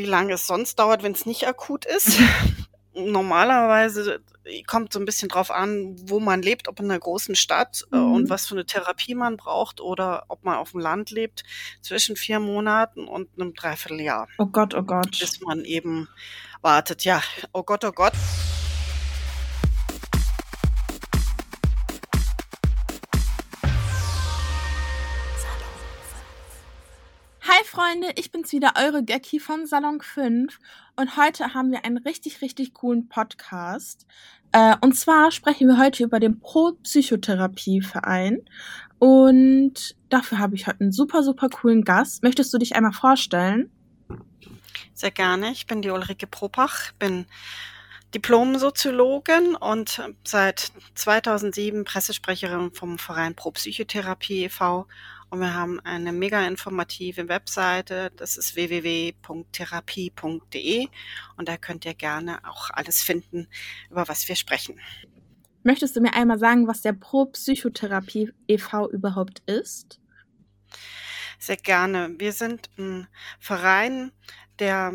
wie lange es sonst dauert, wenn es nicht akut ist. Normalerweise kommt so ein bisschen drauf an, wo man lebt, ob in einer großen Stadt äh, Mhm. und was für eine Therapie man braucht oder ob man auf dem Land lebt, zwischen vier Monaten und einem Dreivierteljahr, Oh Gott, oh Gott. bis man eben wartet. Ja, oh Gott, oh Gott. Freunde, ich bin's wieder, eure Gecki von Salon 5 und heute haben wir einen richtig, richtig coolen Podcast. Äh, und zwar sprechen wir heute über den Pro-Psychotherapie-Verein und dafür habe ich heute einen super, super coolen Gast. Möchtest du dich einmal vorstellen? Sehr gerne. Ich bin die Ulrike Propach, bin Diplom-Soziologin und seit 2007 Pressesprecherin vom Verein Pro Psychotherapie e.V. Und wir haben eine mega informative Webseite, das ist www.therapie.de und da könnt ihr gerne auch alles finden, über was wir sprechen. Möchtest du mir einmal sagen, was der Pro-Psychotherapie e.V. überhaupt ist? Sehr gerne. Wir sind ein Verein, der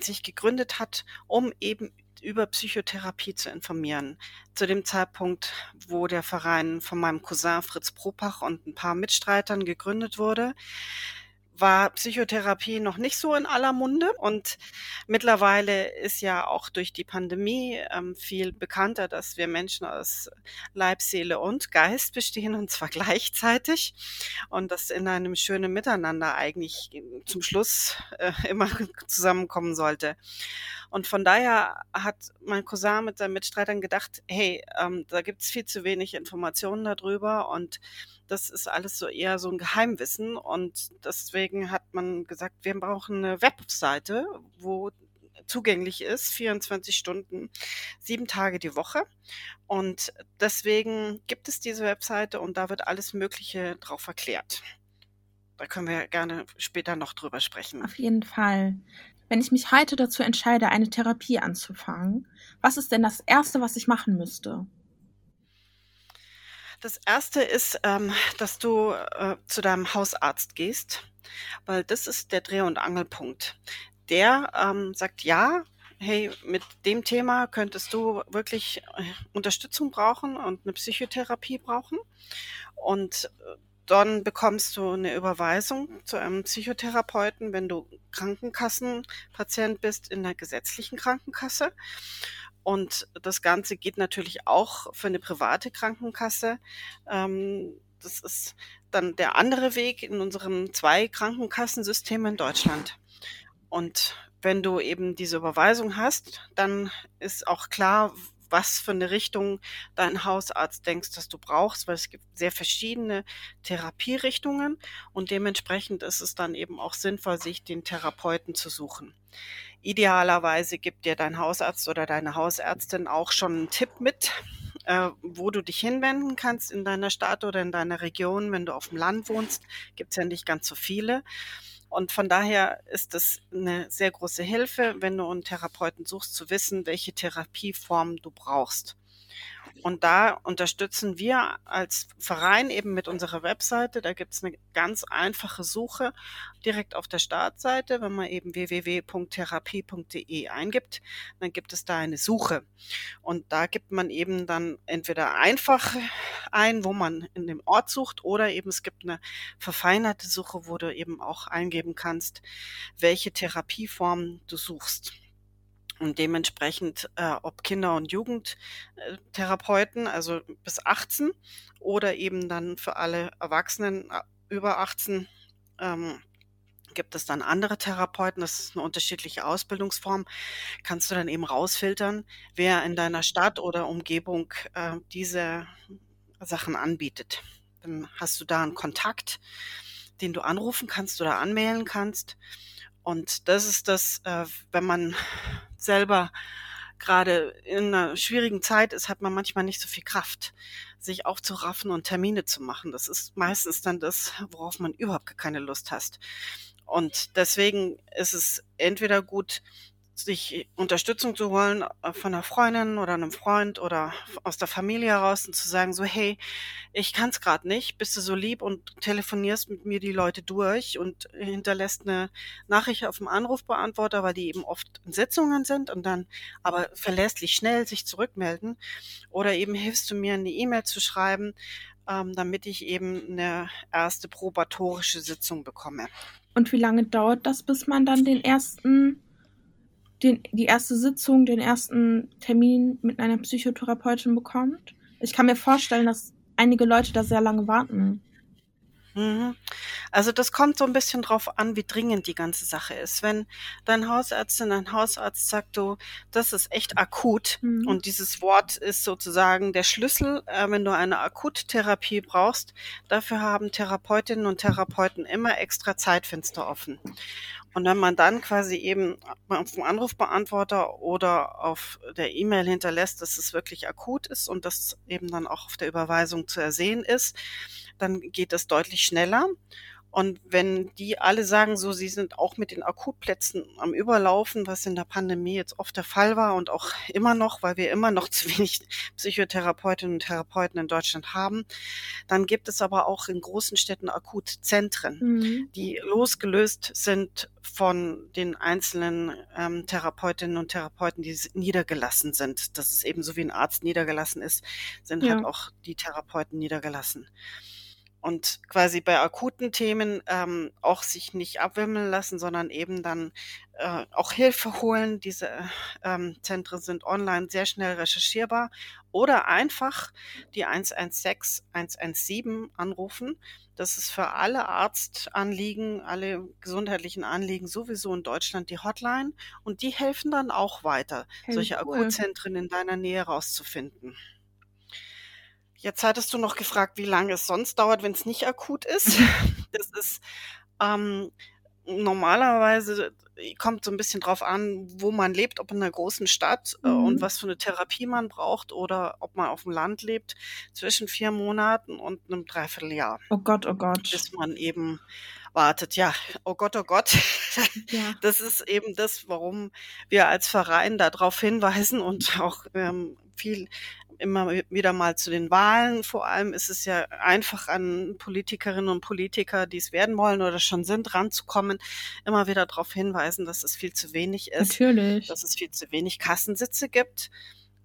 sich gegründet hat, um eben über Psychotherapie zu informieren. Zu dem Zeitpunkt, wo der Verein von meinem Cousin Fritz Propach und ein paar Mitstreitern gegründet wurde, war Psychotherapie noch nicht so in aller Munde. Und mittlerweile ist ja auch durch die Pandemie ähm, viel bekannter, dass wir Menschen aus Leib, Seele und Geist bestehen und zwar gleichzeitig. Und das in einem schönen Miteinander eigentlich zum Schluss äh, immer zusammenkommen sollte. Und von daher hat mein Cousin mit seinen Mitstreitern gedacht, hey, ähm, da gibt's viel zu wenig Informationen darüber. Und das ist alles so eher so ein Geheimwissen. Und deswegen hat man gesagt, wir brauchen eine Webseite, wo zugänglich ist, 24 Stunden, sieben Tage die Woche. Und deswegen gibt es diese Webseite und da wird alles Mögliche drauf erklärt. Da können wir gerne später noch drüber sprechen. Auf jeden Fall. Wenn ich mich heute dazu entscheide, eine Therapie anzufangen, was ist denn das Erste, was ich machen müsste? Das erste ist, ähm, dass du äh, zu deinem Hausarzt gehst, weil das ist der Dreh- und Angelpunkt. Der ähm, sagt, ja, hey, mit dem Thema könntest du wirklich äh, Unterstützung brauchen und eine Psychotherapie brauchen. Und äh, dann bekommst du eine Überweisung zu einem Psychotherapeuten, wenn du Krankenkassenpatient bist in der gesetzlichen Krankenkasse. Und das Ganze geht natürlich auch für eine private Krankenkasse. Ähm, das ist dann der andere Weg in unserem zwei Krankenkassensystem in Deutschland. Und wenn du eben diese Überweisung hast, dann ist auch klar, was für eine Richtung dein Hausarzt denkst, dass du brauchst, weil es gibt sehr verschiedene Therapierichtungen und dementsprechend ist es dann eben auch sinnvoll, sich den Therapeuten zu suchen. Idealerweise gibt dir dein Hausarzt oder deine Hausärztin auch schon einen Tipp mit, äh, wo du dich hinwenden kannst in deiner Stadt oder in deiner Region. Wenn du auf dem Land wohnst, gibt es ja nicht ganz so viele. Und von daher ist es eine sehr große Hilfe, wenn du einen Therapeuten suchst, zu wissen, welche Therapieform du brauchst. Und da unterstützen wir als Verein eben mit unserer Webseite. Da gibt es eine ganz einfache Suche direkt auf der Startseite. Wenn man eben www.therapie.de eingibt, dann gibt es da eine Suche. Und da gibt man eben dann entweder einfach ein, wo man in dem Ort sucht, oder eben es gibt eine verfeinerte Suche, wo du eben auch eingeben kannst, welche Therapieform du suchst und dementsprechend äh, ob Kinder- und Jugendtherapeuten, also bis 18 oder eben dann für alle Erwachsenen äh, über 18 ähm, gibt es dann andere Therapeuten. Das ist eine unterschiedliche Ausbildungsform. Kannst du dann eben rausfiltern, wer in deiner Stadt oder Umgebung äh, diese Sachen anbietet. Dann hast du da einen Kontakt, den du anrufen kannst oder anmailen kannst. Und das ist das, äh, wenn man selber gerade in einer schwierigen Zeit ist, hat man manchmal nicht so viel Kraft, sich aufzuraffen und Termine zu machen. Das ist meistens dann das, worauf man überhaupt keine Lust hat. Und deswegen ist es entweder gut, sich Unterstützung zu holen äh, von einer Freundin oder einem Freund oder aus der Familie heraus und zu sagen so, hey, ich kann es gerade nicht, bist du so lieb und telefonierst mit mir die Leute durch und hinterlässt eine Nachricht auf dem Anrufbeantworter, weil die eben oft in Sitzungen sind und dann aber verlässlich schnell sich zurückmelden oder eben hilfst du mir eine E-Mail zu schreiben, ähm, damit ich eben eine erste probatorische Sitzung bekomme. Und wie lange dauert das, bis man dann den ersten den, die erste Sitzung, den ersten Termin mit einer Psychotherapeutin bekommt. Ich kann mir vorstellen, dass einige Leute da sehr lange warten. Mhm. Also das kommt so ein bisschen drauf an, wie dringend die ganze Sache ist. Wenn dein Hausärztin, dein Hausarzt sagt, du, das ist echt akut mhm. und dieses Wort ist sozusagen der Schlüssel, äh, wenn du eine Akuttherapie brauchst, dafür haben Therapeutinnen und Therapeuten immer extra Zeitfenster offen. Und wenn man dann quasi eben auf dem Anrufbeantworter oder auf der E-Mail hinterlässt, dass es wirklich akut ist und das eben dann auch auf der Überweisung zu ersehen ist, dann geht das deutlich schneller. Und wenn die alle sagen, so, sie sind auch mit den Akutplätzen am Überlaufen, was in der Pandemie jetzt oft der Fall war und auch immer noch, weil wir immer noch zu wenig Psychotherapeutinnen und Therapeuten in Deutschland haben, dann gibt es aber auch in großen Städten Akutzentren, mhm. die losgelöst sind von den einzelnen ähm, Therapeutinnen und Therapeuten, die niedergelassen sind. Das ist eben so wie ein Arzt niedergelassen ist, sind ja. halt auch die Therapeuten niedergelassen und quasi bei akuten Themen ähm, auch sich nicht abwimmeln lassen, sondern eben dann äh, auch Hilfe holen. Diese ähm, Zentren sind online sehr schnell recherchierbar oder einfach die 116 117 anrufen. Das ist für alle Arztanliegen, alle gesundheitlichen Anliegen sowieso in Deutschland die Hotline und die helfen dann auch weiter, hey, solche cool. Akutzentren in deiner Nähe rauszufinden. Jetzt hattest du noch gefragt, wie lange es sonst dauert, wenn es nicht akut ist. Das ist ähm, normalerweise kommt so ein bisschen drauf an, wo man lebt, ob in einer großen Stadt äh, mhm. und was für eine Therapie man braucht oder ob man auf dem Land lebt, zwischen vier Monaten und einem Dreivierteljahr. Oh Gott, oh Gott. Bis man eben wartet. Ja, oh Gott, oh Gott. Ja. Das ist eben das, warum wir als Verein darauf hinweisen und auch ähm, viel immer wieder mal zu den Wahlen. Vor allem ist es ja einfach an Politikerinnen und Politiker, die es werden wollen oder schon sind, ranzukommen, immer wieder darauf hinweisen, dass es viel zu wenig ist. Natürlich. Dass es viel zu wenig Kassensitze gibt.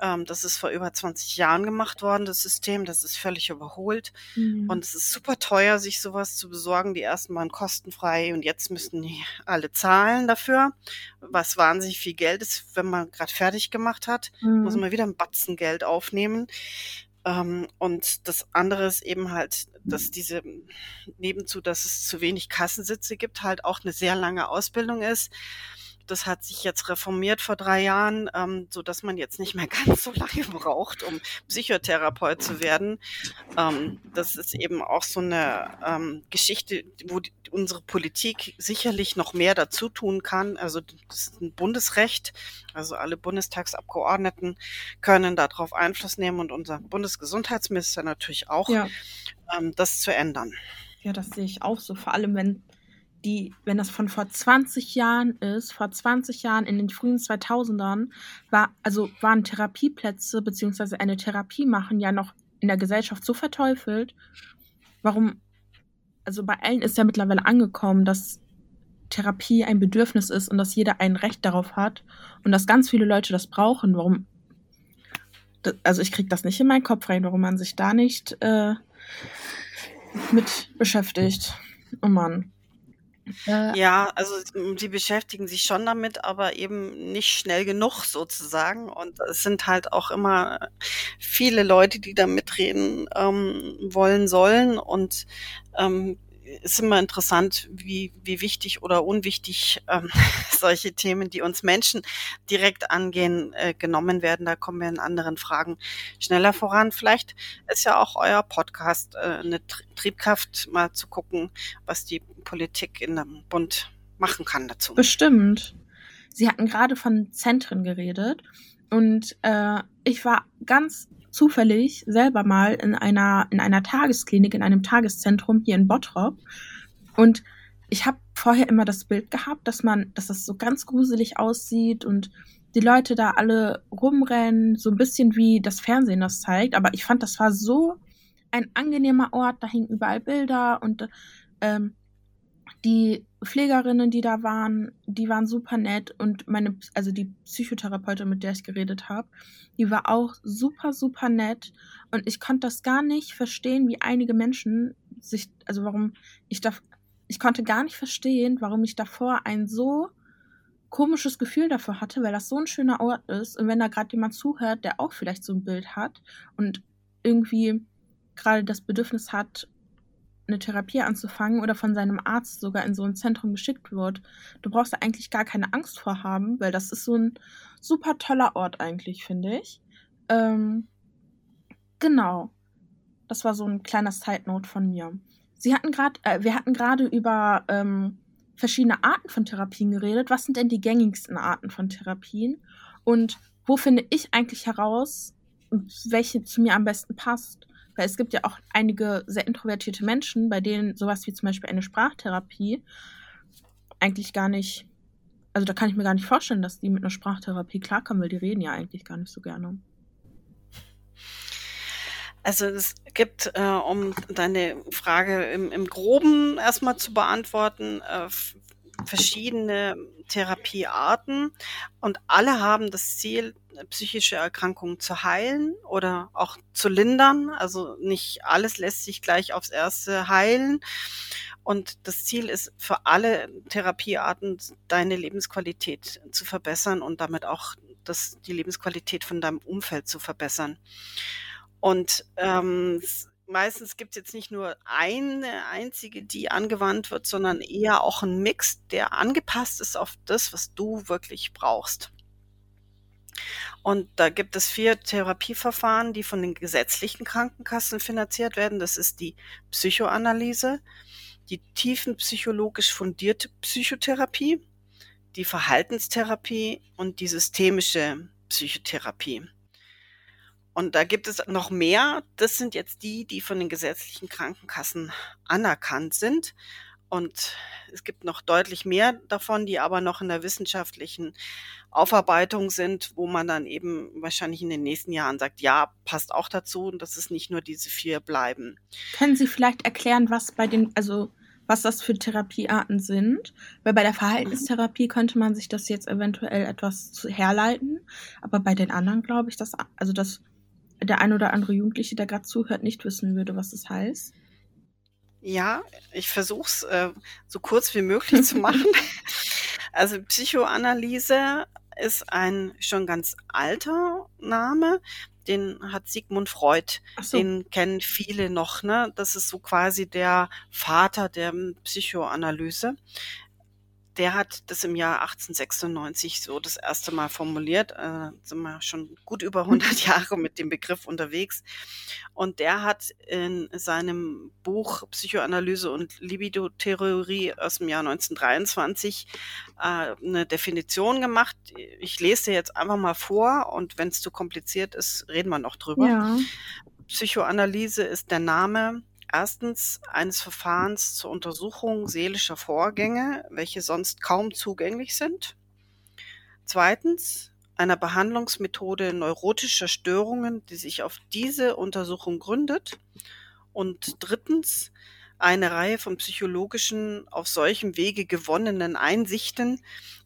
Ähm, das ist vor über 20 Jahren gemacht worden, das System. Das ist völlig überholt. Mhm. Und es ist super teuer, sich sowas zu besorgen. Die ersten waren kostenfrei und jetzt müssen die alle zahlen dafür. Was wahnsinnig viel Geld ist, wenn man gerade fertig gemacht hat, mhm. muss man wieder ein Batzen Geld aufnehmen. Ähm, und das andere ist eben halt, dass diese nebenzu, dass es zu wenig Kassensitze gibt, halt auch eine sehr lange Ausbildung ist. Das hat sich jetzt reformiert vor drei Jahren, ähm, so dass man jetzt nicht mehr ganz so lange braucht, um Psychotherapeut zu werden. Ähm, das ist eben auch so eine ähm, Geschichte, wo die, unsere Politik sicherlich noch mehr dazu tun kann. Also das ist ein Bundesrecht. Also alle Bundestagsabgeordneten können darauf Einfluss nehmen und unser Bundesgesundheitsminister natürlich auch, ja. ähm, das zu ändern. Ja, das sehe ich auch so. Vor allem, wenn die, wenn das von vor 20 Jahren ist, vor 20 Jahren in den frühen 2000ern, war, also waren Therapieplätze beziehungsweise eine Therapie machen ja noch in der Gesellschaft so verteufelt. Warum, also bei allen ist ja mittlerweile angekommen, dass Therapie ein Bedürfnis ist und dass jeder ein Recht darauf hat und dass ganz viele Leute das brauchen. Warum, also ich kriege das nicht in meinen Kopf rein, warum man sich da nicht äh, mit beschäftigt. Oh Mann. Ja, also sie beschäftigen sich schon damit, aber eben nicht schnell genug sozusagen. Und es sind halt auch immer viele Leute, die da mitreden ähm, wollen sollen. Und ähm, ist immer interessant, wie, wie wichtig oder unwichtig ähm, solche Themen, die uns Menschen direkt angehen, äh, genommen werden. Da kommen wir in anderen Fragen schneller voran. Vielleicht ist ja auch euer Podcast äh, eine Triebkraft, mal zu gucken, was die Politik in dem Bund machen kann dazu. Bestimmt. Sie hatten gerade von Zentren geredet und äh, ich war ganz zufällig selber mal in einer, in einer Tagesklinik, in einem Tageszentrum hier in Bottrop. Und ich habe vorher immer das Bild gehabt, dass man, dass das so ganz gruselig aussieht und die Leute da alle rumrennen, so ein bisschen wie das Fernsehen das zeigt. Aber ich fand, das war so ein angenehmer Ort. Da hingen überall Bilder und ähm, die Pflegerinnen, die da waren, die waren super nett und meine, also die Psychotherapeutin, mit der ich geredet habe, die war auch super, super nett und ich konnte das gar nicht verstehen, wie einige Menschen sich, also warum ich da, ich konnte gar nicht verstehen, warum ich davor ein so komisches Gefühl davor hatte, weil das so ein schöner Ort ist und wenn da gerade jemand zuhört, der auch vielleicht so ein Bild hat und irgendwie gerade das Bedürfnis hat, eine Therapie anzufangen oder von seinem Arzt sogar in so ein Zentrum geschickt wird, du brauchst da eigentlich gar keine Angst vor haben, weil das ist so ein super toller Ort eigentlich, finde ich. Ähm, genau. Das war so ein kleiner Side Note von mir. Sie hatten gerade, äh, wir hatten gerade über ähm, verschiedene Arten von Therapien geredet. Was sind denn die gängigsten Arten von Therapien? Und wo finde ich eigentlich heraus, welche zu mir am besten passt? Weil es gibt ja auch einige sehr introvertierte Menschen, bei denen sowas wie zum Beispiel eine Sprachtherapie eigentlich gar nicht, also da kann ich mir gar nicht vorstellen, dass die mit einer Sprachtherapie klarkommen, weil die reden ja eigentlich gar nicht so gerne. Also es gibt, äh, um deine Frage im, im Groben erstmal zu beantworten, äh, verschiedene Therapiearten und alle haben das Ziel, psychische Erkrankungen zu heilen oder auch zu lindern. Also nicht alles lässt sich gleich aufs erste heilen. Und das Ziel ist für alle Therapiearten, deine Lebensqualität zu verbessern und damit auch das, die Lebensqualität von deinem Umfeld zu verbessern. Und ähm, meistens gibt es jetzt nicht nur eine einzige, die angewandt wird, sondern eher auch ein Mix, der angepasst ist auf das, was du wirklich brauchst. Und da gibt es vier Therapieverfahren, die von den gesetzlichen Krankenkassen finanziert werden. Das ist die Psychoanalyse, die tiefenpsychologisch fundierte Psychotherapie, die Verhaltenstherapie und die systemische Psychotherapie. Und da gibt es noch mehr. Das sind jetzt die, die von den gesetzlichen Krankenkassen anerkannt sind. Und es gibt noch deutlich mehr davon, die aber noch in der wissenschaftlichen Aufarbeitung sind, wo man dann eben wahrscheinlich in den nächsten Jahren sagt, ja, passt auch dazu und dass es nicht nur diese vier bleiben. Können Sie vielleicht erklären, was bei den, also was das für Therapiearten sind? Weil bei der Verhaltenstherapie könnte man sich das jetzt eventuell etwas herleiten, aber bei den anderen glaube ich, dass, also das der ein oder andere Jugendliche, der gerade zuhört, nicht wissen würde, was das heißt? Ja, ich versuche es äh, so kurz wie möglich zu machen. Also Psychoanalyse ist ein schon ganz alter Name. Den hat Sigmund Freud. So. Den kennen viele noch. Ne? Das ist so quasi der Vater der Psychoanalyse der hat das im Jahr 1896 so das erste Mal formuliert. Äh, sind wir schon gut über 100 Jahre mit dem Begriff unterwegs. Und der hat in seinem Buch Psychoanalyse und Libido-Theorie aus dem Jahr 1923 äh, eine Definition gemacht. Ich lese dir jetzt einfach mal vor und wenn es zu kompliziert ist, reden wir noch drüber. Ja. Psychoanalyse ist der Name Erstens eines Verfahrens zur Untersuchung seelischer Vorgänge, welche sonst kaum zugänglich sind. Zweitens einer Behandlungsmethode neurotischer Störungen, die sich auf diese Untersuchung gründet. Und drittens eine Reihe von psychologischen, auf solchem Wege gewonnenen Einsichten,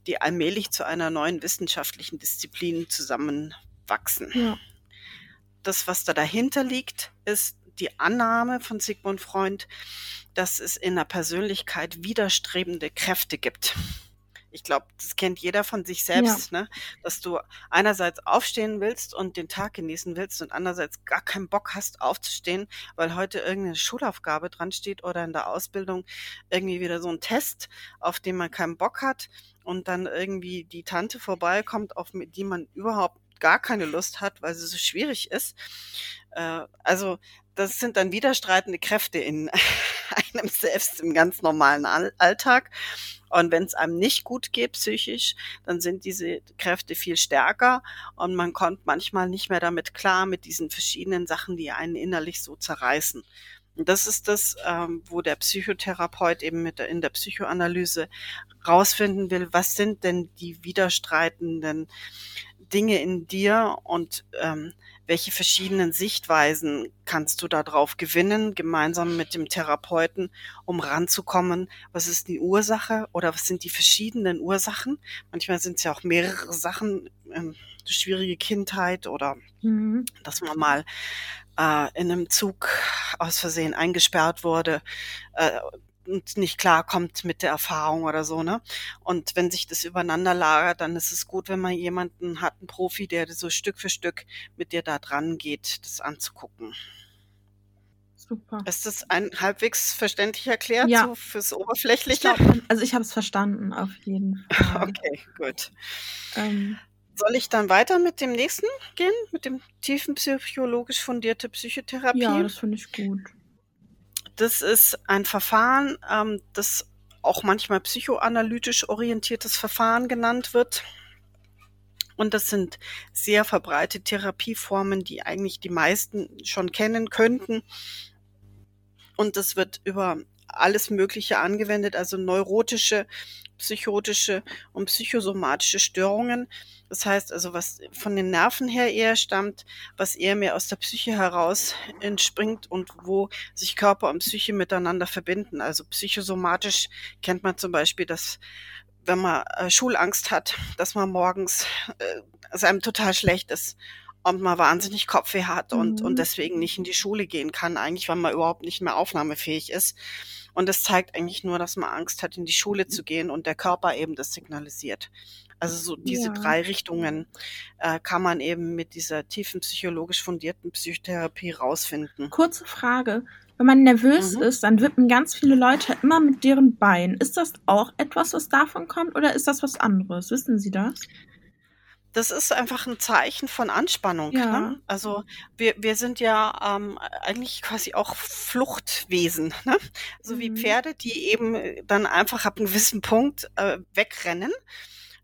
die allmählich zu einer neuen wissenschaftlichen Disziplin zusammenwachsen. Ja. Das, was da dahinter liegt, ist die Annahme von Sigmund Freund, dass es in der Persönlichkeit widerstrebende Kräfte gibt. Ich glaube, das kennt jeder von sich selbst, ja. ne? dass du einerseits aufstehen willst und den Tag genießen willst und andererseits gar keinen Bock hast aufzustehen, weil heute irgendeine Schulaufgabe dran steht oder in der Ausbildung irgendwie wieder so ein Test, auf den man keinen Bock hat und dann irgendwie die Tante vorbeikommt, auf die man überhaupt gar keine Lust hat, weil sie so schwierig ist. Äh, also das sind dann widerstreitende Kräfte in einem selbst im ganz normalen Alltag. Und wenn es einem nicht gut geht psychisch, dann sind diese Kräfte viel stärker und man kommt manchmal nicht mehr damit klar mit diesen verschiedenen Sachen, die einen innerlich so zerreißen. Und das ist das, ähm, wo der Psychotherapeut eben mit der, in der Psychoanalyse rausfinden will, was sind denn die widerstreitenden Dinge in dir und ähm, welche verschiedenen Sichtweisen kannst du darauf gewinnen, gemeinsam mit dem Therapeuten, um ranzukommen, was ist die Ursache oder was sind die verschiedenen Ursachen. Manchmal sind es ja auch mehrere Sachen, ähm, schwierige Kindheit oder mhm. dass man mal äh, in einem Zug aus Versehen eingesperrt wurde. Äh, nicht klarkommt mit der Erfahrung oder so, ne? Und wenn sich das übereinander lagert, dann ist es gut, wenn man jemanden hat, einen Profi, der so Stück für Stück mit dir da dran geht, das anzugucken. Super. Ist das ein halbwegs verständlich erklärt, ja. so fürs Oberflächliche? Ich glaub, also ich habe es verstanden, auf jeden Fall. okay, gut. Ähm. Soll ich dann weiter mit dem nächsten gehen, mit dem tiefen psychologisch fundierte Psychotherapie? Ja, das finde ich gut. Das ist ein Verfahren, ähm, das auch manchmal psychoanalytisch orientiertes Verfahren genannt wird. Und das sind sehr verbreitete Therapieformen, die eigentlich die meisten schon kennen könnten. Und das wird über alles Mögliche angewendet, also neurotische, psychotische und psychosomatische Störungen. Das heißt also, was von den Nerven her eher stammt, was eher mehr aus der Psyche heraus entspringt und wo sich Körper und Psyche miteinander verbinden. Also psychosomatisch kennt man zum Beispiel, dass wenn man äh, Schulangst hat, dass man morgens äh, es einem total schlecht ist und man wahnsinnig Kopfweh hat und, mhm. und deswegen nicht in die Schule gehen kann, eigentlich, weil man überhaupt nicht mehr aufnahmefähig ist. Und das zeigt eigentlich nur, dass man Angst hat, in die Schule zu gehen und der Körper eben das signalisiert. Also so diese ja. drei Richtungen äh, kann man eben mit dieser tiefen psychologisch fundierten Psychotherapie rausfinden. Kurze Frage. Wenn man nervös mhm. ist, dann wippen ganz viele Leute immer mit deren Beinen. Ist das auch etwas, was davon kommt oder ist das was anderes? Wissen Sie das? Das ist einfach ein Zeichen von Anspannung. Ja. Ne? Also wir, wir sind ja ähm, eigentlich quasi auch Fluchtwesen, ne? so wie mhm. Pferde, die eben dann einfach ab einem gewissen Punkt äh, wegrennen,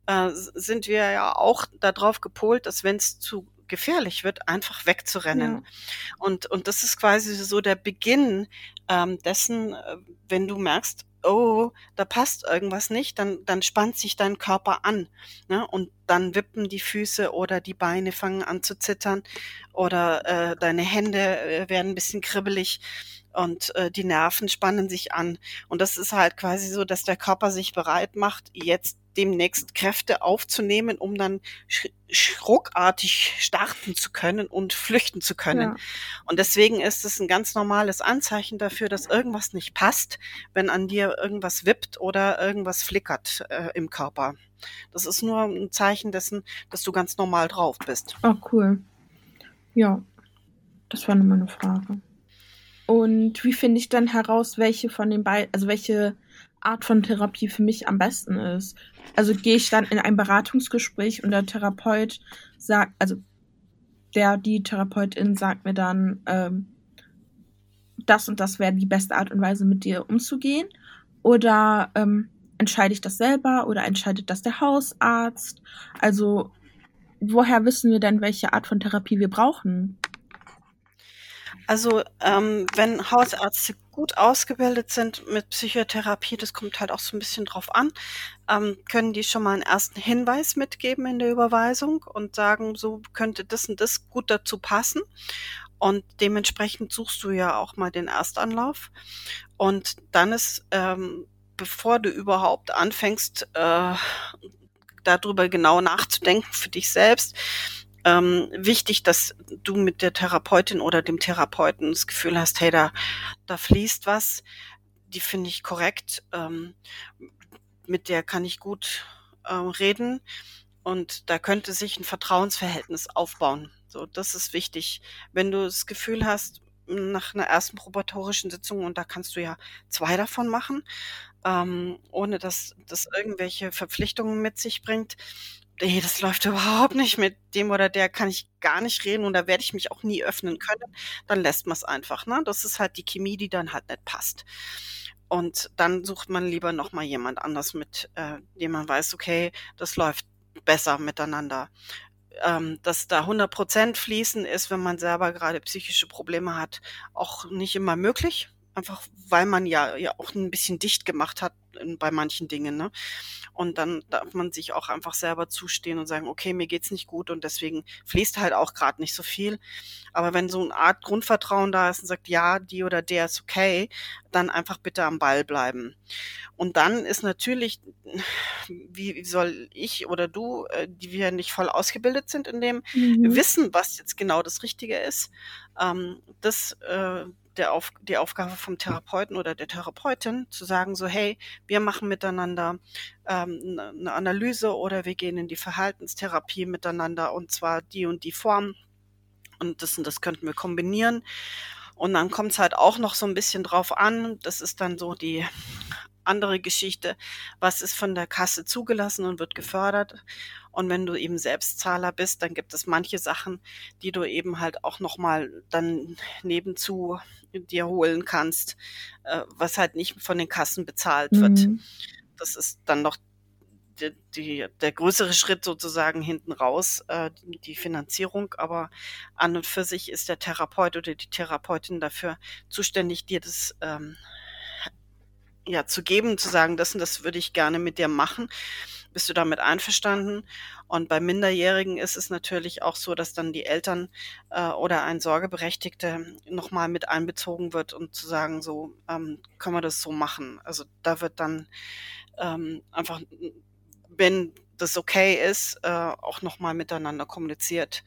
äh, sind wir ja auch darauf gepolt, dass wenn es zu gefährlich wird, einfach wegzurennen. Ja. Und, und das ist quasi so der Beginn ähm, dessen, äh, wenn du merkst, oh, da passt irgendwas nicht, dann, dann spannt sich dein Körper an. Ne? Und dann wippen die Füße oder die Beine fangen an zu zittern oder äh, deine Hände äh, werden ein bisschen kribbelig und äh, die Nerven spannen sich an. Und das ist halt quasi so, dass der Körper sich bereit macht, jetzt demnächst Kräfte aufzunehmen, um dann ruckartig starten zu können und flüchten zu können. Ja. Und deswegen ist es ein ganz normales Anzeichen dafür, dass irgendwas nicht passt, wenn an dir irgendwas wippt oder irgendwas flickert äh, im Körper. Das ist nur ein Zeichen dessen, dass du ganz normal drauf bist. Oh, cool. Ja, das war nur meine Frage. Und wie finde ich dann heraus, welche von den beiden, also welche Art von Therapie für mich am besten ist? Also gehe ich dann in ein Beratungsgespräch und der Therapeut sagt, also der, die Therapeutin sagt mir dann, ähm, das und das wäre die beste Art und Weise, mit dir umzugehen? Oder ähm, entscheide ich das selber oder entscheidet das der Hausarzt? Also woher wissen wir denn, welche Art von Therapie wir brauchen? Also ähm, wenn Hausärzte gut ausgebildet sind mit Psychotherapie, das kommt halt auch so ein bisschen drauf an, ähm, können die schon mal einen ersten Hinweis mitgeben in der Überweisung und sagen, so könnte das und das gut dazu passen. Und dementsprechend suchst du ja auch mal den Erstanlauf. Und dann ist, ähm, bevor du überhaupt anfängst, äh, darüber genau nachzudenken für dich selbst, ähm, wichtig, dass du mit der Therapeutin oder dem Therapeuten das Gefühl hast, hey, da, da fließt was, die finde ich korrekt, ähm, mit der kann ich gut äh, reden und da könnte sich ein Vertrauensverhältnis aufbauen. So, das ist wichtig. Wenn du das Gefühl hast, nach einer ersten probatorischen Sitzung, und da kannst du ja zwei davon machen, ähm, ohne dass das irgendwelche Verpflichtungen mit sich bringt, nee, das läuft überhaupt nicht mit dem oder der kann ich gar nicht reden und da werde ich mich auch nie öffnen können, dann lässt man es einfach. Ne? Das ist halt die Chemie, die dann halt nicht passt. Und dann sucht man lieber nochmal jemand anders mit, äh, dem man weiß, okay, das läuft besser miteinander. ähm, dass da 100 Prozent fließen ist, wenn man selber gerade psychische Probleme hat, auch nicht immer möglich. Einfach weil man ja, ja auch ein bisschen dicht gemacht hat bei manchen Dingen. Ne? Und dann darf man sich auch einfach selber zustehen und sagen, okay, mir geht's nicht gut und deswegen fließt halt auch gerade nicht so viel. Aber wenn so eine Art Grundvertrauen da ist und sagt, ja, die oder der ist okay, dann einfach bitte am Ball bleiben. Und dann ist natürlich, wie soll ich oder du, äh, die wir nicht voll ausgebildet sind in dem, mhm. wissen, was jetzt genau das Richtige ist, ähm, das äh, der Auf, die Aufgabe vom Therapeuten oder der Therapeutin, zu sagen so, hey, wir machen miteinander ähm, eine ne Analyse oder wir gehen in die Verhaltenstherapie miteinander und zwar die und die Form und das und das könnten wir kombinieren. Und dann kommt es halt auch noch so ein bisschen drauf an. Das ist dann so die andere Geschichte. Was ist von der Kasse zugelassen und wird gefördert? Und wenn du eben Selbstzahler bist, dann gibt es manche Sachen, die du eben halt auch nochmal dann nebenzu dir holen kannst, äh, was halt nicht von den Kassen bezahlt wird. Mhm. Das ist dann noch die, die, der größere Schritt sozusagen hinten raus, äh, die Finanzierung. Aber an und für sich ist der Therapeut oder die Therapeutin dafür zuständig, dir das ähm, ja zu geben, zu sagen, das und das würde ich gerne mit dir machen. Bist du damit einverstanden? Und bei Minderjährigen ist es natürlich auch so, dass dann die Eltern äh, oder ein Sorgeberechtigter nochmal mit einbezogen wird und zu sagen, so ähm, können wir das so machen. Also da wird dann ähm, einfach, wenn das okay ist, äh, auch nochmal miteinander kommuniziert.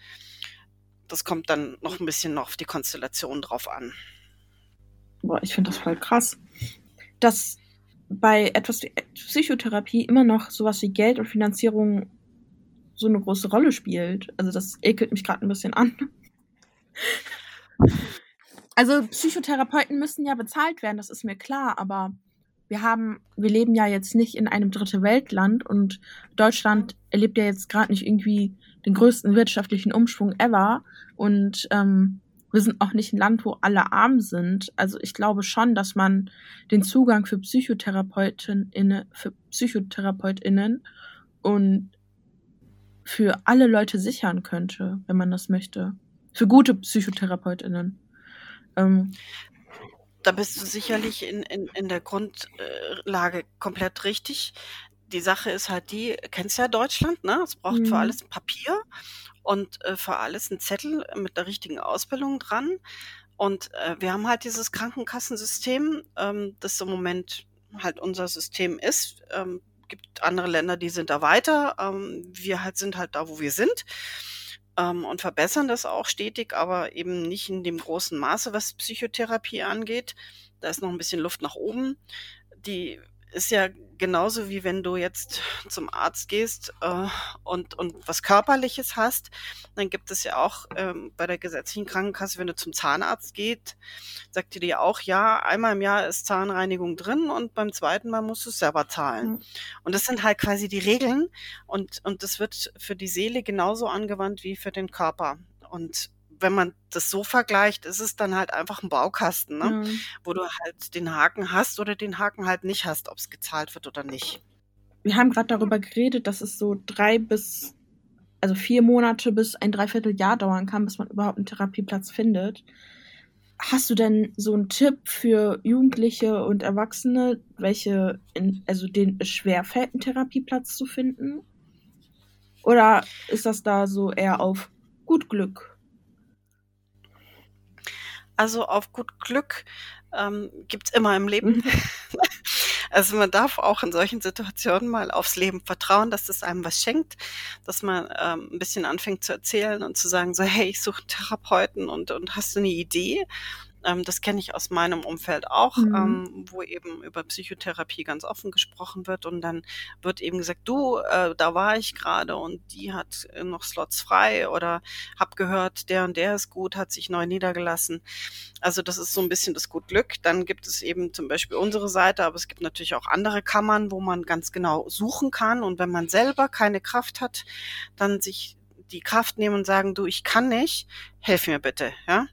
Das kommt dann noch ein bisschen auf die Konstellation drauf an. Boah, ich finde das voll krass. Das bei etwas Psychotherapie immer noch sowas wie Geld und Finanzierung so eine große Rolle spielt. Also das ekelt mich gerade ein bisschen an. Also Psychotherapeuten müssen ja bezahlt werden, das ist mir klar, aber wir haben, wir leben ja jetzt nicht in einem dritte Weltland und Deutschland erlebt ja jetzt gerade nicht irgendwie den größten wirtschaftlichen Umschwung ever und ähm, wir sind auch nicht ein Land, wo alle arm sind. Also ich glaube schon, dass man den Zugang für PsychotherapeutInnen, für PsychotherapeutInnen und für alle Leute sichern könnte, wenn man das möchte. Für gute PsychotherapeutInnen. Ähm, da bist du sicherlich in, in, in der Grundlage komplett richtig. Die Sache ist halt die, kennst ja Deutschland, ne? Es braucht mhm. für alles Papier und äh, für alles ein Zettel mit der richtigen Ausbildung dran. Und äh, wir haben halt dieses Krankenkassensystem, ähm, das im Moment halt unser System ist. Ähm, gibt andere Länder, die sind da weiter. Ähm, wir halt sind halt da, wo wir sind ähm, und verbessern das auch stetig, aber eben nicht in dem großen Maße, was Psychotherapie angeht. Da ist noch ein bisschen Luft nach oben. Die ist ja genauso wie wenn du jetzt zum Arzt gehst äh, und, und was Körperliches hast, dann gibt es ja auch ähm, bei der gesetzlichen Krankenkasse, wenn du zum Zahnarzt gehst, sagt die dir auch, ja, einmal im Jahr ist Zahnreinigung drin und beim zweiten Mal musst du es selber zahlen. Mhm. Und das sind halt quasi die Regeln und, und das wird für die Seele genauso angewandt wie für den Körper. Und wenn man das so vergleicht, ist es dann halt einfach ein Baukasten, ne? Mhm. wo du halt den Haken hast oder den Haken halt nicht hast, ob es gezahlt wird oder nicht. Wir haben gerade darüber geredet, dass es so drei bis, also vier Monate bis ein Dreivierteljahr dauern kann, bis man überhaupt einen Therapieplatz findet. Hast du denn so einen Tipp für Jugendliche und Erwachsene, welche, in, also denen es schwerfällt, einen Therapieplatz zu finden? Oder ist das da so eher auf gut Glück? Also auf gut Glück ähm, gibt es immer im Leben. Mhm. Also man darf auch in solchen Situationen mal aufs Leben vertrauen, dass es einem was schenkt, dass man ähm, ein bisschen anfängt zu erzählen und zu sagen, so hey, ich suche einen Therapeuten und, und hast du eine Idee? Ähm, das kenne ich aus meinem Umfeld auch, mhm. ähm, wo eben über Psychotherapie ganz offen gesprochen wird und dann wird eben gesagt, du, äh, da war ich gerade und die hat äh, noch Slots frei oder hab gehört, der und der ist gut, hat sich neu niedergelassen. Also das ist so ein bisschen das Gut Glück. Dann gibt es eben zum Beispiel unsere Seite, aber es gibt natürlich auch andere Kammern, wo man ganz genau suchen kann und wenn man selber keine Kraft hat, dann sich die Kraft nehmen und sagen, du, ich kann nicht, helf mir bitte, ja.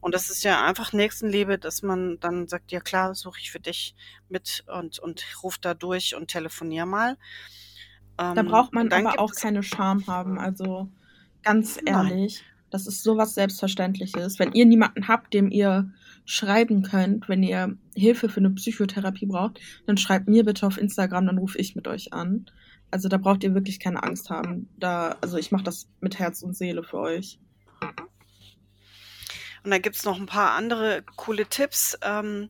Und das ist ja einfach Nächstenliebe, dass man dann sagt, ja klar, suche ich für dich mit und, und ruf da durch und telefonier mal. da ähm, braucht man aber auch keine Scham haben. Also Ganz ehrlich, Nein. das ist sowas Selbstverständliches. Wenn ihr niemanden habt, dem ihr schreiben könnt, wenn ihr Hilfe für eine Psychotherapie braucht, dann schreibt mir bitte auf Instagram, dann rufe ich mit euch an. Also da braucht ihr wirklich keine Angst haben. Da, also ich mache das mit Herz und Seele für euch. Und da gibt es noch ein paar andere coole Tipps. Ähm,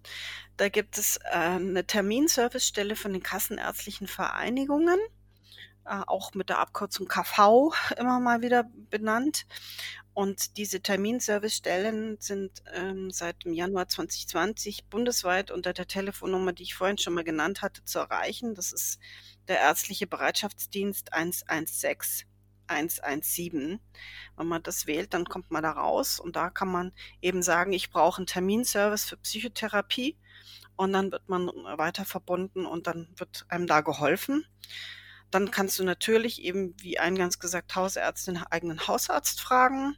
da gibt es äh, eine Terminservicestelle von den kassenärztlichen Vereinigungen, äh, auch mit der Abkürzung KV immer mal wieder benannt. Und diese Terminservicestellen sind ähm, seit dem Januar 2020 bundesweit unter der Telefonnummer, die ich vorhin schon mal genannt hatte, zu erreichen. Das ist der ärztliche Bereitschaftsdienst 116 117. Wenn man das wählt, dann kommt man da raus und da kann man eben sagen, ich brauche einen Terminservice für Psychotherapie und dann wird man weiter verbunden und dann wird einem da geholfen. Dann kannst du natürlich eben, wie eingangs gesagt, Hausärztin eigenen Hausarzt fragen.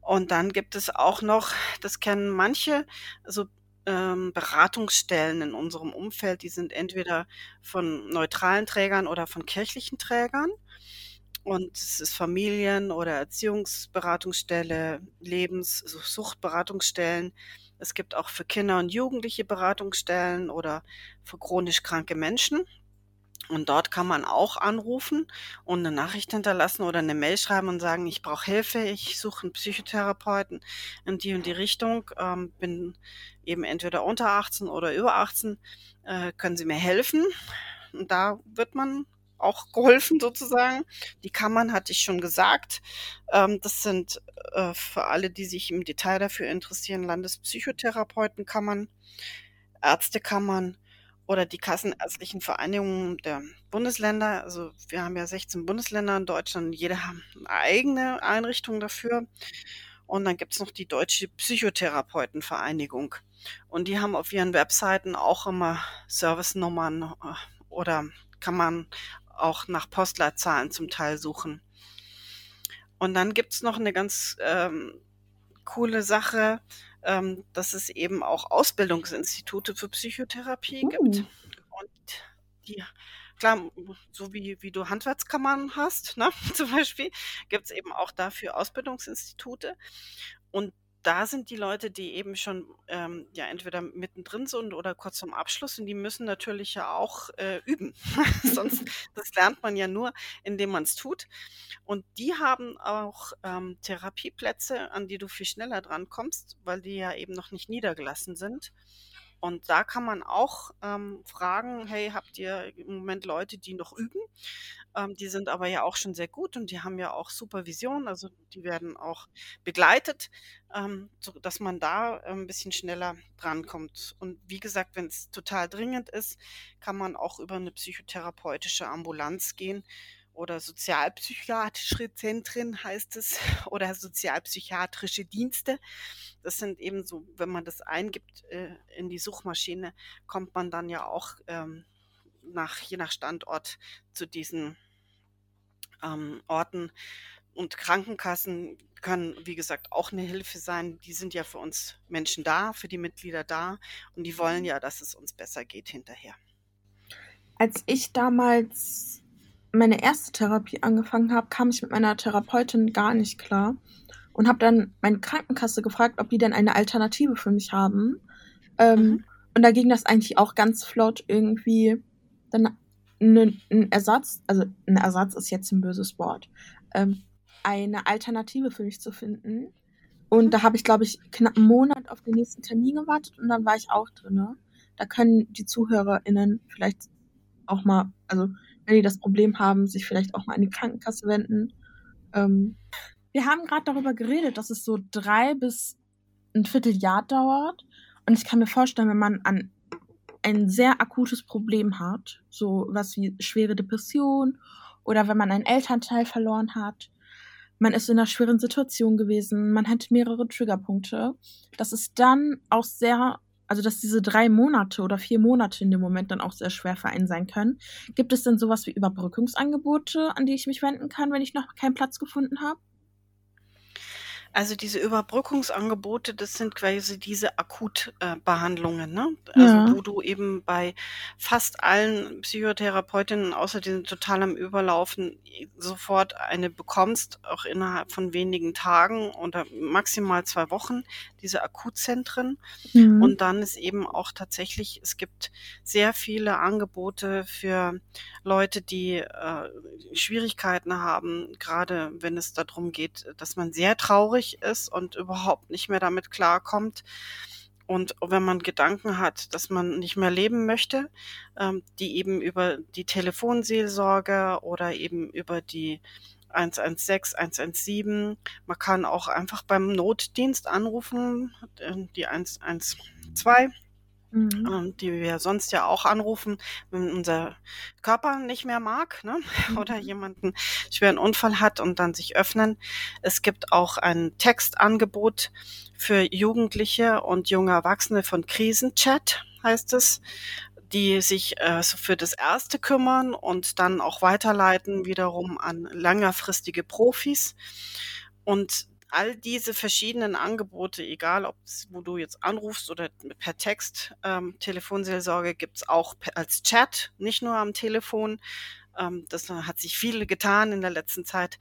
Und dann gibt es auch noch, das kennen manche, so ähm, Beratungsstellen in unserem Umfeld, die sind entweder von neutralen Trägern oder von kirchlichen Trägern. Und es ist Familien- oder Erziehungsberatungsstelle, Lebens-, Suchtberatungsstellen. Es gibt auch für Kinder und Jugendliche Beratungsstellen oder für chronisch kranke Menschen. Und dort kann man auch anrufen und eine Nachricht hinterlassen oder eine Mail schreiben und sagen, ich brauche Hilfe, ich suche einen Psychotherapeuten in die und die Richtung, ähm, bin eben entweder unter 18 oder über 18, äh, können Sie mir helfen? Und da wird man auch geholfen sozusagen. Die Kammern hatte ich schon gesagt. Ähm, das sind äh, für alle, die sich im Detail dafür interessieren, Landespsychotherapeutenkammern, Ärztekammern, oder die kassenärztlichen Vereinigungen der Bundesländer. Also wir haben ja 16 Bundesländer in Deutschland, jede haben eine eigene Einrichtung dafür. Und dann gibt es noch die Deutsche Psychotherapeutenvereinigung. Und die haben auf ihren Webseiten auch immer Servicenummern äh, oder kann man auch nach Postleitzahlen zum Teil suchen. Und dann gibt es noch eine ganz ähm, coole Sache, ähm, dass es eben auch Ausbildungsinstitute für Psychotherapie uh. gibt. Und die, klar, so wie, wie du Handwerkskammern hast, ne, zum Beispiel, gibt es eben auch dafür Ausbildungsinstitute. Und da sind die Leute, die eben schon ähm, ja entweder mittendrin sind oder kurz zum Abschluss und die müssen natürlich ja auch äh, üben. Sonst das lernt man ja nur, indem man es tut. Und die haben auch ähm, Therapieplätze, an die du viel schneller dran kommst, weil die ja eben noch nicht niedergelassen sind. Und da kann man auch ähm, fragen, hey, habt ihr im Moment Leute, die noch üben? Ähm, die sind aber ja auch schon sehr gut und die haben ja auch Supervision, also die werden auch begleitet, ähm, so dass man da äh, ein bisschen schneller drankommt. Und wie gesagt, wenn es total dringend ist, kann man auch über eine psychotherapeutische Ambulanz gehen oder sozialpsychiatrische Zentren heißt es oder sozialpsychiatrische Dienste. Das sind eben so, wenn man das eingibt äh, in die Suchmaschine, kommt man dann ja auch ähm, nach, je nach Standort zu diesen ähm, Orten. Und Krankenkassen können, wie gesagt, auch eine Hilfe sein. Die sind ja für uns Menschen da, für die Mitglieder da und die wollen ja, dass es uns besser geht hinterher. Als ich damals meine erste Therapie angefangen habe, kam ich mit meiner Therapeutin gar nicht klar und habe dann meine Krankenkasse gefragt, ob die denn eine Alternative für mich haben. Ähm, mhm. Und da ging das eigentlich auch ganz flott irgendwie. Dann ein Ersatz, also ein Ersatz ist jetzt ein böses Wort, ähm, eine Alternative für mich zu finden. Und da habe ich, glaube ich, knapp einen Monat auf den nächsten Termin gewartet und dann war ich auch drin. Da können die ZuhörerInnen vielleicht auch mal, also wenn die das Problem haben, sich vielleicht auch mal an die Krankenkasse wenden. Ähm, wir haben gerade darüber geredet, dass es so drei bis ein Vierteljahr dauert. Und ich kann mir vorstellen, wenn man an ein sehr akutes Problem hat, so was wie schwere Depression oder wenn man einen Elternteil verloren hat, man ist in einer schweren Situation gewesen, man hat mehrere Triggerpunkte, dass es dann auch sehr, also dass diese drei Monate oder vier Monate in dem Moment dann auch sehr schwer für einen sein können. Gibt es denn sowas wie Überbrückungsangebote, an die ich mich wenden kann, wenn ich noch keinen Platz gefunden habe? Also diese Überbrückungsangebote, das sind quasi diese Akutbehandlungen, ne? Also Ja. wo du eben bei fast allen Psychotherapeutinnen, außer die sind total am Überlaufen, sofort eine bekommst, auch innerhalb von wenigen Tagen oder maximal zwei Wochen, diese Akutzentren. Mhm. Und dann ist eben auch tatsächlich, es gibt sehr viele Angebote für Leute, die äh, Schwierigkeiten haben, gerade wenn es darum geht, dass man sehr traurig ist und überhaupt nicht mehr damit klarkommt. Und wenn man Gedanken hat, dass man nicht mehr leben möchte, ähm, die eben über die Telefonseelsorge oder eben über die 116, 117, man kann auch einfach beim Notdienst anrufen, die 112, Mhm. ähm, die wir sonst ja auch anrufen, wenn unser Körper nicht mehr mag ne? oder Mhm. jemanden schweren Unfall hat und dann sich öffnen. Es gibt auch ein Textangebot für Jugendliche und junge Erwachsene von Krisenchat, heißt es, die sich äh, so für das Erste kümmern und dann auch weiterleiten wiederum an längerfristige Profis. Und all diese verschiedenen Angebote, egal ob wo du jetzt anrufst oder per Text, ähm, Telefonseelsorge gibt's auch als Chat, nicht nur am Telefon. Ähm, das hat sich viel getan in der letzten Zeit.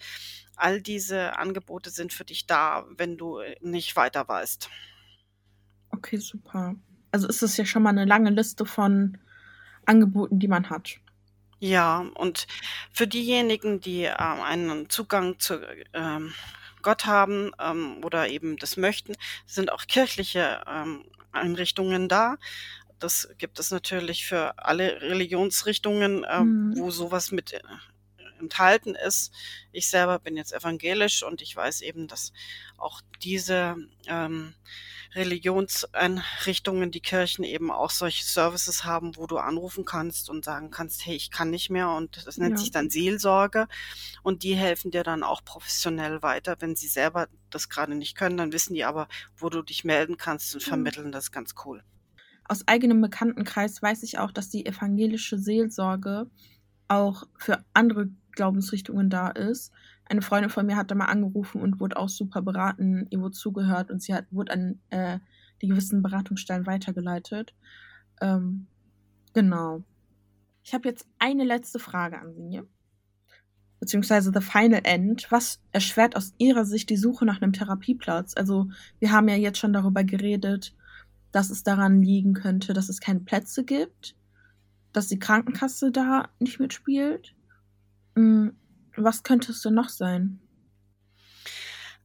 All diese Angebote sind für dich da, wenn du nicht weiter weißt. Okay, super. Also ist es ja schon mal eine lange Liste von Angeboten, die man hat. Ja, und für diejenigen, die äh, einen Zugang zu ähm, Gott haben ähm, oder eben das möchten, sind auch kirchliche ähm, Einrichtungen da. Das gibt es natürlich für alle Religionsrichtungen, äh, Mhm. wo sowas mit äh, enthalten ist. Ich selber bin jetzt evangelisch und ich weiß eben, dass auch diese ähm, Religionseinrichtungen, die Kirchen eben auch solche Services haben, wo du anrufen kannst und sagen kannst, hey, ich kann nicht mehr und das nennt Ja. sich dann Seelsorge und die helfen dir dann auch professionell weiter. Wenn sie selber das gerade nicht können, dann wissen die aber, wo du dich melden kannst und Mhm. vermitteln das ganz cool. Aus eigenem Bekanntenkreis weiß ich auch, dass die evangelische Seelsorge auch für andere Glaubensrichtungen da ist. Eine Freundin von mir hat da mal angerufen und wurde auch super beraten, ihr wurde zugehört und sie hat, wurde an äh, die gewissen Beratungsstellen weitergeleitet. Ähm, genau. Ich habe jetzt eine letzte Frage an Sie. Beziehungsweise The Final End. Was erschwert aus Ihrer Sicht die Suche nach einem Therapieplatz? Also, wir haben ja jetzt schon darüber geredet, dass es daran liegen könnte, dass es keine Plätze gibt, dass die Krankenkasse da nicht mitspielt. Hm, was könnte es denn noch sein?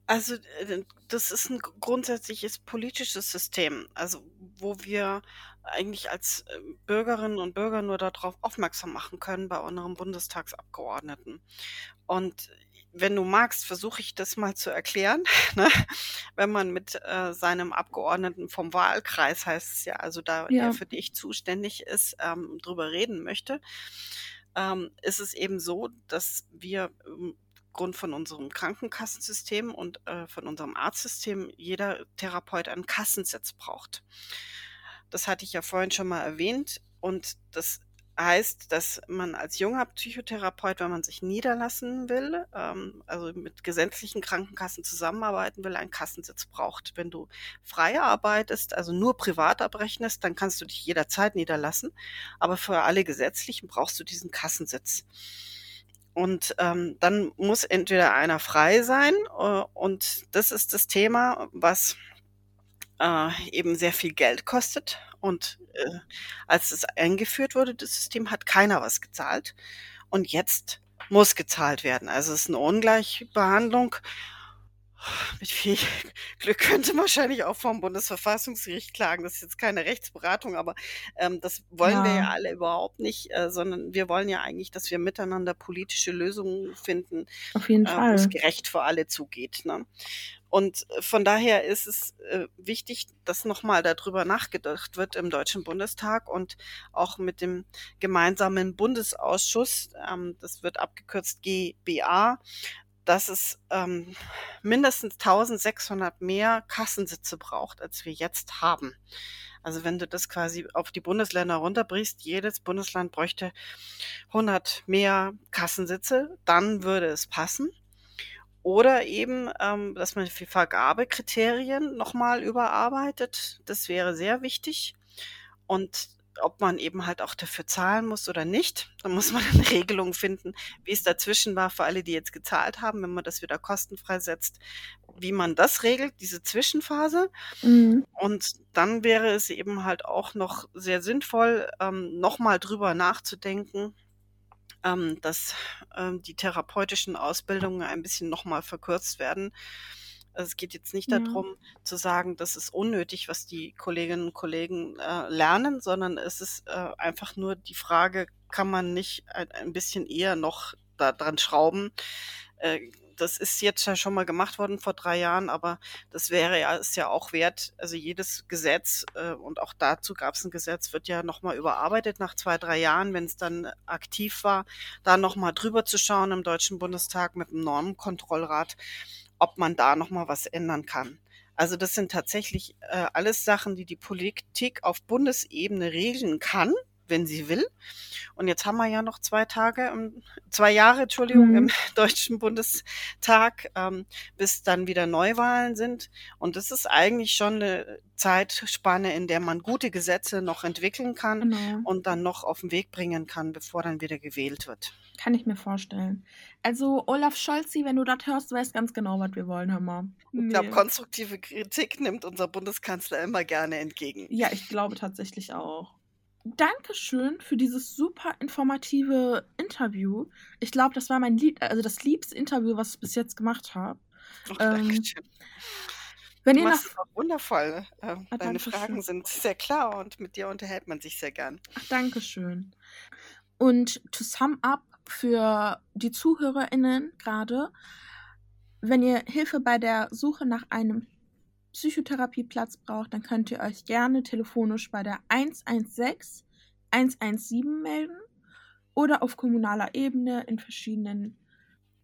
Also äh, das ist ein grundsätzliches politisches System, also wo wir eigentlich als äh, Bürgerinnen und Bürger nur darauf aufmerksam machen können bei unseren Bundestagsabgeordneten. Und wenn du magst, versuche ich das mal zu erklären. Ne? Wenn man mit äh, seinem Abgeordneten vom Wahlkreis heißt es ja, also da Ja. der für dich zuständig ist, ähm, drüber reden möchte, ähm, ist es eben so, dass wir Grund von unserem Krankenkassensystem und äh, von unserem Arztsystem jeder Therapeut einen Kassensitz braucht. Das hatte ich ja vorhin schon mal erwähnt und das heißt, dass man als junger Psychotherapeut, wenn man sich niederlassen will, ähm, also mit gesetzlichen Krankenkassen zusammenarbeiten will, einen Kassensitz braucht. Wenn du frei arbeitest, also nur privat abrechnest, dann kannst du dich jederzeit niederlassen, aber für alle gesetzlichen brauchst du diesen Kassensitz. Und ähm, dann muss entweder einer frei sein äh, und das ist das Thema, was äh, eben sehr viel Geld kostet. Und äh, als es eingeführt wurde, das System, hat keiner was gezahlt. Und jetzt muss gezahlt werden. Also es ist eine Ungleichbehandlung. Mit viel Glück könnte wahrscheinlich auch vom Bundesverfassungsgericht klagen. Das ist jetzt keine Rechtsberatung, aber ähm, das wollen wir Ja. ja alle überhaupt nicht, äh, sondern wir wollen ja eigentlich, dass wir miteinander politische Lösungen finden, Auf jeden äh, wo es gerecht für alle zugeht. Ne? Und von daher ist es äh, wichtig, dass nochmal darüber nachgedacht wird im Deutschen Bundestag und auch mit dem gemeinsamen Bundesausschuss, ähm, das wird abgekürzt GBA, dass es ähm, mindestens 1600 mehr Kassensitze braucht, als wir jetzt haben. Also wenn du das quasi auf die Bundesländer runterbrichst, jedes Bundesland bräuchte 100 mehr Kassensitze, dann würde es passen. Oder eben, ähm, dass man die Vergabekriterien nochmal überarbeitet. Das wäre sehr wichtig. Und ob man eben halt auch dafür zahlen muss oder nicht. Da muss man eine Regelung finden, wie es dazwischen war für alle, die jetzt gezahlt haben, wenn man das wieder kostenfrei setzt, wie man das regelt, diese Zwischenphase. Mhm. Und dann wäre es eben halt auch noch sehr sinnvoll, ähm, nochmal drüber nachzudenken, ähm, dass ähm, die therapeutischen Ausbildungen ein bisschen nochmal verkürzt werden also es geht jetzt nicht ja. darum zu sagen, das ist unnötig, was die Kolleginnen und Kollegen äh, lernen, sondern es ist äh, einfach nur die Frage, kann man nicht ein, ein bisschen eher noch daran schrauben? Äh, das ist jetzt ja schon mal gemacht worden vor drei Jahren, aber das wäre ja, ist ja auch wert. Also jedes Gesetz, äh, und auch dazu gab es ein Gesetz, wird ja nochmal überarbeitet nach zwei, drei Jahren, wenn es dann aktiv war, da nochmal drüber zu schauen im Deutschen Bundestag mit dem Normenkontrollrat ob man da noch mal was ändern kann. Also das sind tatsächlich äh, alles Sachen, die die Politik auf Bundesebene regeln kann, wenn sie will. Und jetzt haben wir ja noch zwei Tage, zwei Jahre, Entschuldigung, mhm. im Deutschen Bundestag, ähm, bis dann wieder Neuwahlen sind. Und das ist eigentlich schon eine Zeitspanne, in der man gute Gesetze noch entwickeln kann genau. und dann noch auf den Weg bringen kann, bevor dann wieder gewählt wird. Kann ich mir vorstellen. Also Olaf Scholzi, wenn du das hörst, weißt ganz genau, was wir wollen, hör mal. Nee. Ich glaube, konstruktive Kritik nimmt unser Bundeskanzler immer gerne entgegen. Ja, ich glaube tatsächlich auch. Dankeschön für dieses super informative Interview. Ich glaube, das war mein Lieb also das liebste Interview, was ich bis jetzt gemacht habe. Ähm, wenn du ihr machst noch wundervoll. Äh, ah, deine Fragen sind sehr klar und mit dir unterhält man sich sehr gern. Ach, Dankeschön. Und to sum up für die ZuhörerInnen gerade, wenn ihr Hilfe bei der Suche nach einem Psychotherapieplatz braucht, dann könnt ihr euch gerne telefonisch bei der 116 117 melden oder auf kommunaler Ebene in verschiedenen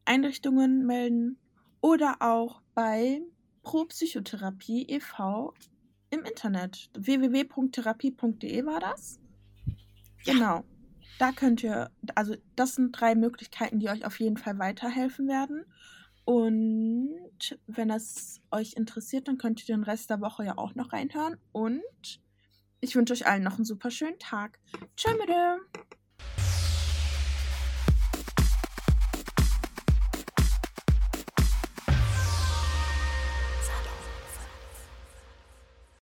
Einrichtungen melden oder auch bei Pro Psychotherapie e.V. im Internet. www.therapie.de war das? Ja. Genau. Da könnt ihr, also das sind drei Möglichkeiten, die euch auf jeden Fall weiterhelfen werden. Und wenn es euch interessiert, dann könnt ihr den Rest der Woche ja auch noch reinhören. Und ich wünsche euch allen noch einen super schönen Tag. Tschö, mit